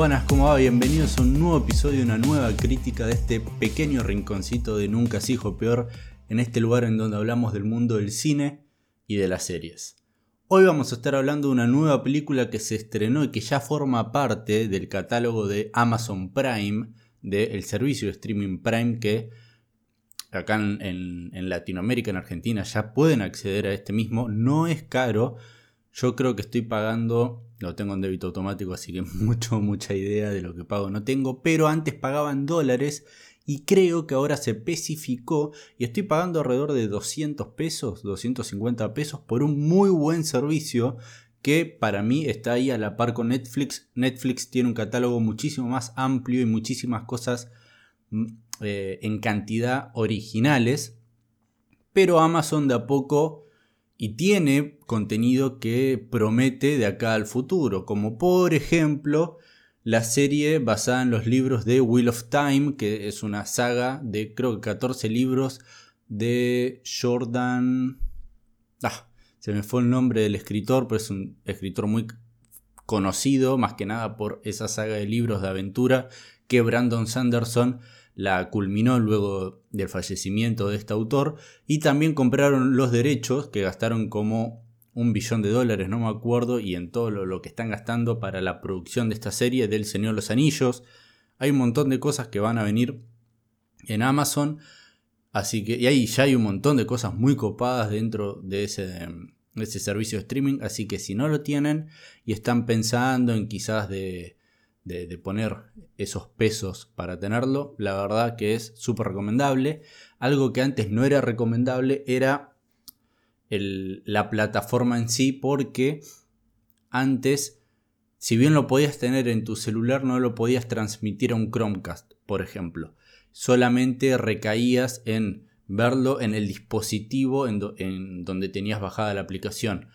Buenas, ¿cómo va? Bienvenidos a un nuevo episodio, una nueva crítica de este pequeño rinconcito de Nunca se hijo peor, en este lugar en donde hablamos del mundo del cine y de las series. Hoy vamos a estar hablando de una nueva película que se estrenó y que ya forma parte del catálogo de Amazon Prime, del servicio de streaming Prime que acá en, en Latinoamérica, en Argentina, ya pueden acceder a este mismo. No es caro, yo creo que estoy pagando lo tengo en débito automático, así que mucho, mucha idea de lo que pago no tengo. Pero antes pagaban dólares y creo que ahora se especificó y estoy pagando alrededor de 200 pesos, 250 pesos por un muy buen servicio que para mí está ahí a la par con Netflix. Netflix tiene un catálogo muchísimo más amplio y muchísimas cosas mm, eh, en cantidad originales. Pero Amazon de a poco y tiene contenido que promete de acá al futuro, como por ejemplo la serie basada en los libros de Wheel of Time, que es una saga de creo que 14 libros de Jordan... Ah, se me fue el nombre del escritor, pero es un escritor muy conocido, más que nada por esa saga de libros de aventura que Brandon Sanderson la culminó luego del fallecimiento de este autor y también compraron los derechos que gastaron como un billón de dólares, no me acuerdo, y en todo lo, que están gastando para la producción de esta serie del Señor los Anillos. Hay un montón de cosas que van a venir en Amazon, así que y ahí ya hay un montón de cosas muy copadas dentro de ese, de ese servicio de streaming, así que si no lo tienen y están pensando en quizás de de, poner esos pesos para tenerlo, la verdad que es súper recomendable. Algo que antes no era recomendable era la plataforma en sí, porque antes, si bien lo podías tener en tu celular, no lo podías transmitir a un Chromecast, por ejemplo. Solamente recaías en verlo en el dispositivo en, en donde tenías bajada la aplicación.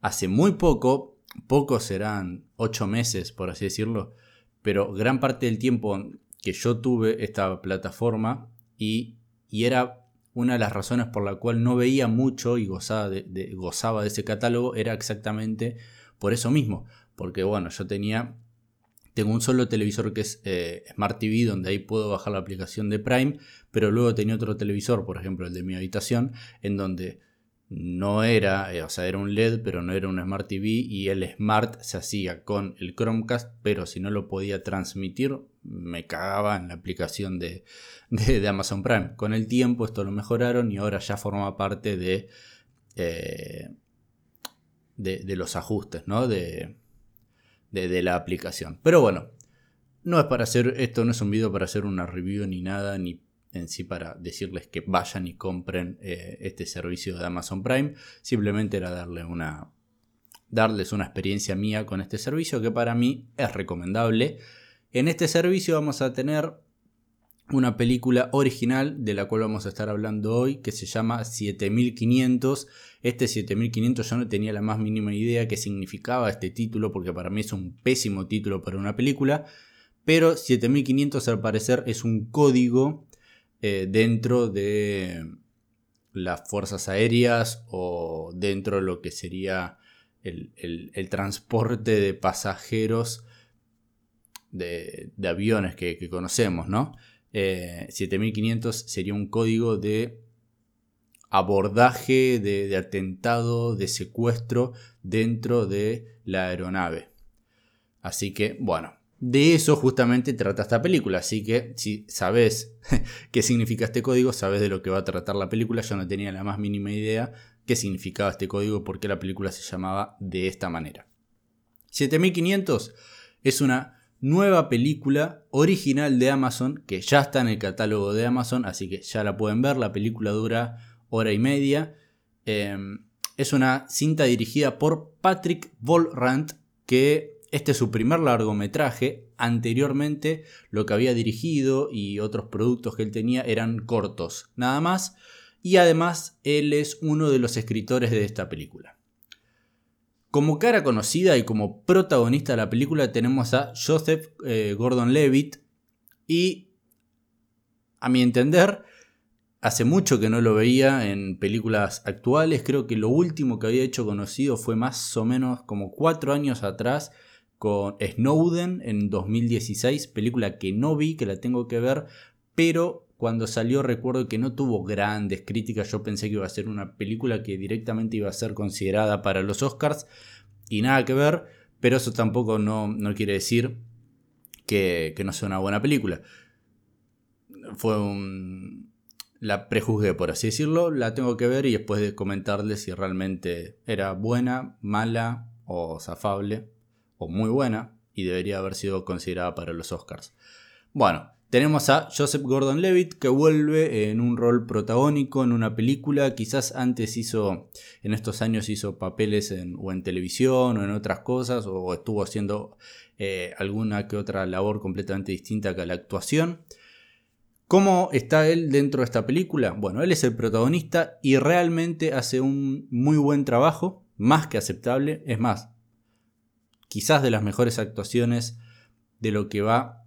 Hace muy poco pocos serán ocho meses, por así decirlo, pero gran parte del tiempo que yo tuve esta plataforma y, era una de las razones por la cual no veía mucho y gozaba de, gozaba de ese catálogo era exactamente por eso mismo, porque bueno, yo tenía tengo un solo televisor que es eh, Smart TV, donde ahí puedo bajar la aplicación de Prime, pero luego tenía otro televisor, por ejemplo el de mi habitación, en donde no era, eh, o sea, era un LED, pero no era un Smart TV y el Smart se hacía con el Chromecast, pero si no lo podía transmitir, me cagaba en la aplicación de, Amazon Prime. Con el tiempo esto lo mejoraron y ahora ya forma parte de, eh, de, los ajustes, ¿no? De, de, la aplicación. Pero bueno, no es para hacer, esto no es un video para hacer una review ni nada, ni en sí para decirles que vayan y compren eh, este servicio de Amazon Prime. Simplemente era una, darles una experiencia mía con este servicio que para mí es recomendable. En este servicio vamos a tener una película original de la cual vamos a estar hablando hoy que se llama 7500. Este 7500 yo no tenía la más mínima idea qué significaba este título porque para mí es un pésimo título para una película. Pero 7500 al parecer es un código eh, dentro de las fuerzas aéreas o dentro de lo que sería el, transporte de pasajeros de, aviones que, conocemos, ¿no? 7500 eh, sería un código de abordaje, de, atentado, de secuestro dentro de la aeronave. Así que, bueno, de eso justamente trata esta película, así que si sabes qué significa este código, sabes de lo que va a tratar la película. Yo no tenía la más mínima idea qué significaba este código, porque la película se llamaba de esta manera. 7500 es una nueva película original de Amazon que ya está en el catálogo de Amazon, así que ya la pueden ver. La película dura hora y media. Em, es una cinta dirigida por Patrick Volrant que este es su primer largometraje. Anteriormente lo que había dirigido y otros productos que él tenía eran cortos, nada más. Y además él es uno de los escritores de esta película. Como cara conocida y como protagonista de la película tenemos a Joseph eh, Gordon-Levitt y a mi entender hace mucho que no lo veía en películas actuales, creo que lo último que había hecho conocido fue más o menos como cuatro años atrás con Snowden en 2016, película que no vi, que la tengo que ver, pero cuando salió recuerdo que no tuvo grandes críticas, yo pensé que iba a ser una película que directamente iba a ser considerada para los Oscars y nada que ver, pero eso tampoco no, no quiere decir que, que no sea una buena película. Fue un, la prejuzgué, por así decirlo, la tengo que ver y después de comentarle si realmente era buena, mala o zafable o muy buena y debería haber sido considerada para los Oscars. Bueno, tenemos a Joseph Gordon-Levitt que vuelve en un rol protagónico en una película. Quizás antes hizo, en estos años hizo papeles en, o en televisión o en otras cosas o estuvo haciendo eh, alguna que otra labor completamente distinta que la actuación. ¿Cómo está él dentro de esta película? Bueno, él es el protagonista y realmente hace un muy buen trabajo, más que aceptable. Es más, quizás de las mejores actuaciones de lo que va,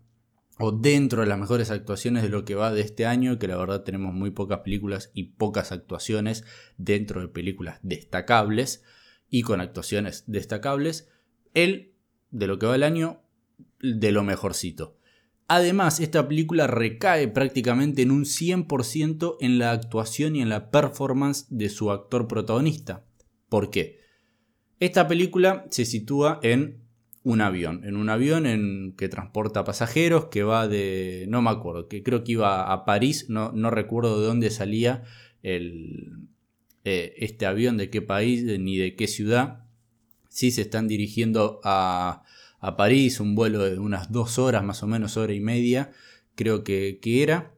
o dentro de las mejores actuaciones de lo que va de este año, que la verdad tenemos muy pocas películas y pocas actuaciones dentro de películas destacables y con actuaciones destacables. Él, de lo que va el año, de lo mejorcito. Además, esta película recae prácticamente en un 100% en la actuación y en la performance de su actor protagonista. ¿Por qué? Esta película se sitúa en un avión, en un avión en que transporta pasajeros, que va de, no me acuerdo, que creo que iba a París, no, recuerdo de dónde salía el, eh, este avión, de qué país ni de qué ciudad. Sí se están dirigiendo a, París, un vuelo de unas dos horas, más o menos hora y media, creo que, era.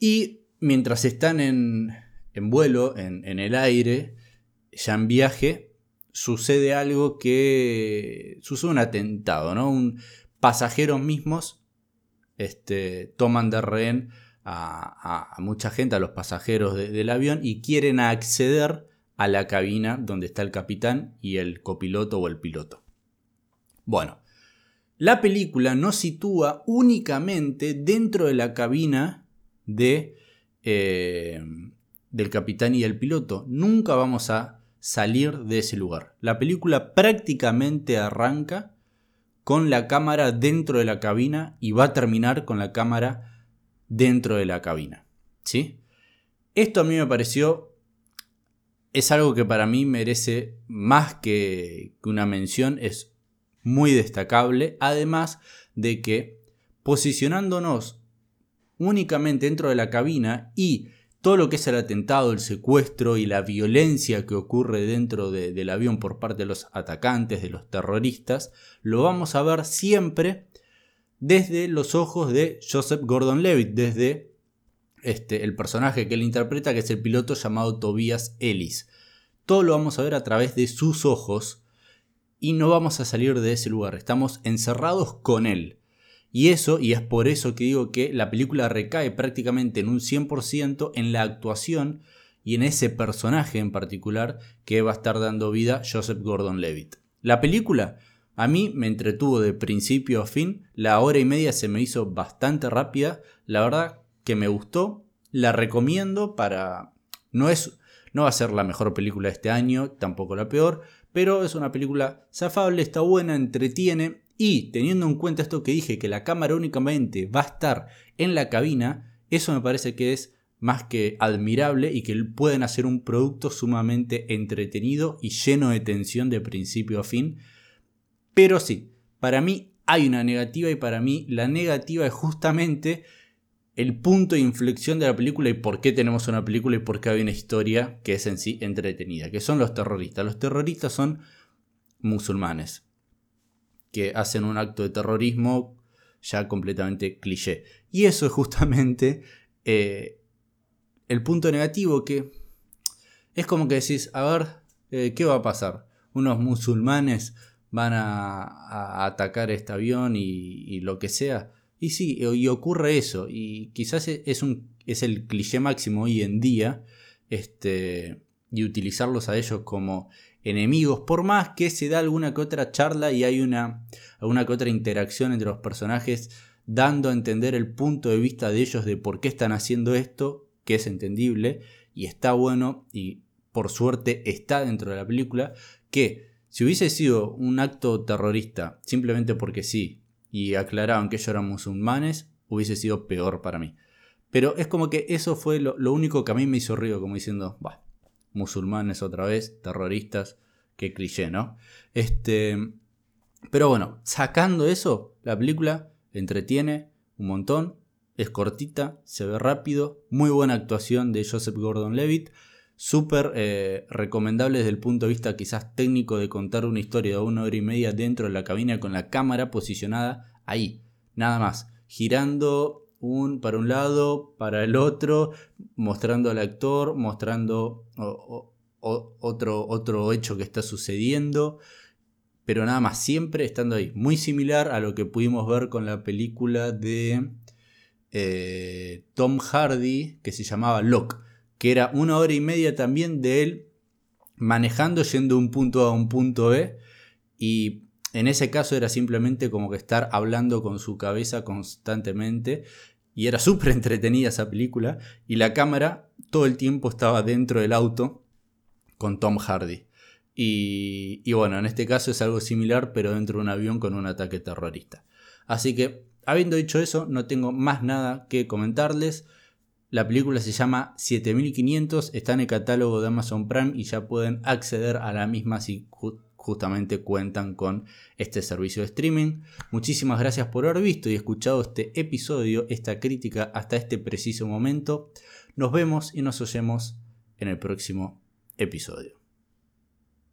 Y mientras están en, vuelo, en, el aire, ya en viaje, sucede algo que sucede un atentado, ¿no? Un, pasajeros mismos este, toman de rehén a, mucha gente, a los pasajeros del avión, y quieren acceder a la cabina donde está el capitán y el copiloto o el piloto. Bueno, la película nos sitúa únicamente dentro de la cabina de, eh, del capitán y el piloto. Nunca vamos a salir de ese lugar. La película prácticamente arranca con la cámara dentro de la cabina y va a terminar con la cámara dentro de la cabina. ¿Sí? Esto a mí me pareció es algo que para mí merece más que una mención, es muy destacable, además de que posicionándonos únicamente dentro de la cabina y todo lo que es el atentado, el secuestro y la violencia que ocurre dentro del avión por parte de los atacantes, de los terroristas, lo vamos a ver siempre desde los ojos de Joseph Gordon-Levitt, desde este, el personaje que él interpreta, que es el piloto llamado Tobias Ellis. Todo lo vamos a ver a través de sus ojos y no vamos a salir de ese lugar, estamos encerrados con él. Y eso, y es por eso que digo que la película recae prácticamente en un 100% en la actuación y en ese personaje en particular que va a estar dando vida Joseph Gordon-Levitt. La película a mí me entretuvo de principio a fin, la hora y media se me hizo bastante rápida, la verdad que me gustó, la recomiendo para... No es... No va a ser la mejor película de este año, tampoco la peor, pero es una película zafable, está buena, entretiene y teniendo en cuenta esto que dije, que la cámara únicamente va a estar en la cabina, eso me parece que es más que admirable y que pueden hacer un producto sumamente entretenido y lleno de tensión de principio a fin. Pero sí, para mí hay una negativa y para mí la negativa es justamente el punto de inflexión de la película y por qué tenemos una película y por qué hay una historia que es en sí entretenida, que son los terroristas. Los terroristas son musulmanes que hacen un acto de terrorismo ya completamente cliché. Y eso es justamente eh, el punto negativo que es como que decís, a ver, eh, ¿qué va a pasar? Unos musulmanes van a, atacar este avión y lo que sea. Y sí, y ocurre eso, y quizás e, es, un, es el cliché máximo hoy en día, este, y utilizarlos a ellos como enemigos, por más que se da alguna que otra charla y hay una, alguna que otra interacción entre los personajes, dando a entender el punto de vista de ellos de por qué están haciendo esto, que es entendible, y está bueno, y por suerte está dentro de la película, que Si hubiese sido un acto terrorista simplemente porque sí, y aclaraban que ellos eran musulmanes, hubiese sido peor para mí. Pero es como que eso fue lo, único que a mí me hizo ruido, como diciendo, va, musulmanes otra vez, terroristas, qué cliché, ¿no? Este, pero bueno, sacando eso, la película entretiene un montón, es cortita, se ve rápido, muy buena actuación de Joseph Gordon-Levitt, súper eh, recomendable desde el punto de vista quizás técnico de contar una historia de una hora y media dentro de la cabina con la cámara posicionada ahí, nada más, girando un, para un lado, para el otro, mostrando al actor, mostrando otro, otro hecho que está sucediendo, pero nada más, siempre estando ahí. Muy similar a lo que pudimos ver con la película de eh, Tom Hardy, que se llamaba Locke, que era una hora y media también de él manejando, yendo de un punto A a un punto B, y en ese caso era simplemente como que estar hablando con su cabeza constantemente. Y era súper entretenida esa película. Y la cámara todo el tiempo estaba dentro del auto con Tom Hardy. Y, y, bueno, en este caso es algo similar, pero dentro de un avión con un ataque terrorista. Así que, habiendo dicho eso, no tengo más nada que comentarles. La película se llama 7500, está en el catálogo de Amazon Prime y ya pueden acceder a la misma si justamente cuentan con este servicio de streaming. Muchísimas gracias por haber visto y escuchado este episodio, esta crítica hasta este preciso momento. Nos vemos y nos oyemos en el próximo episodio.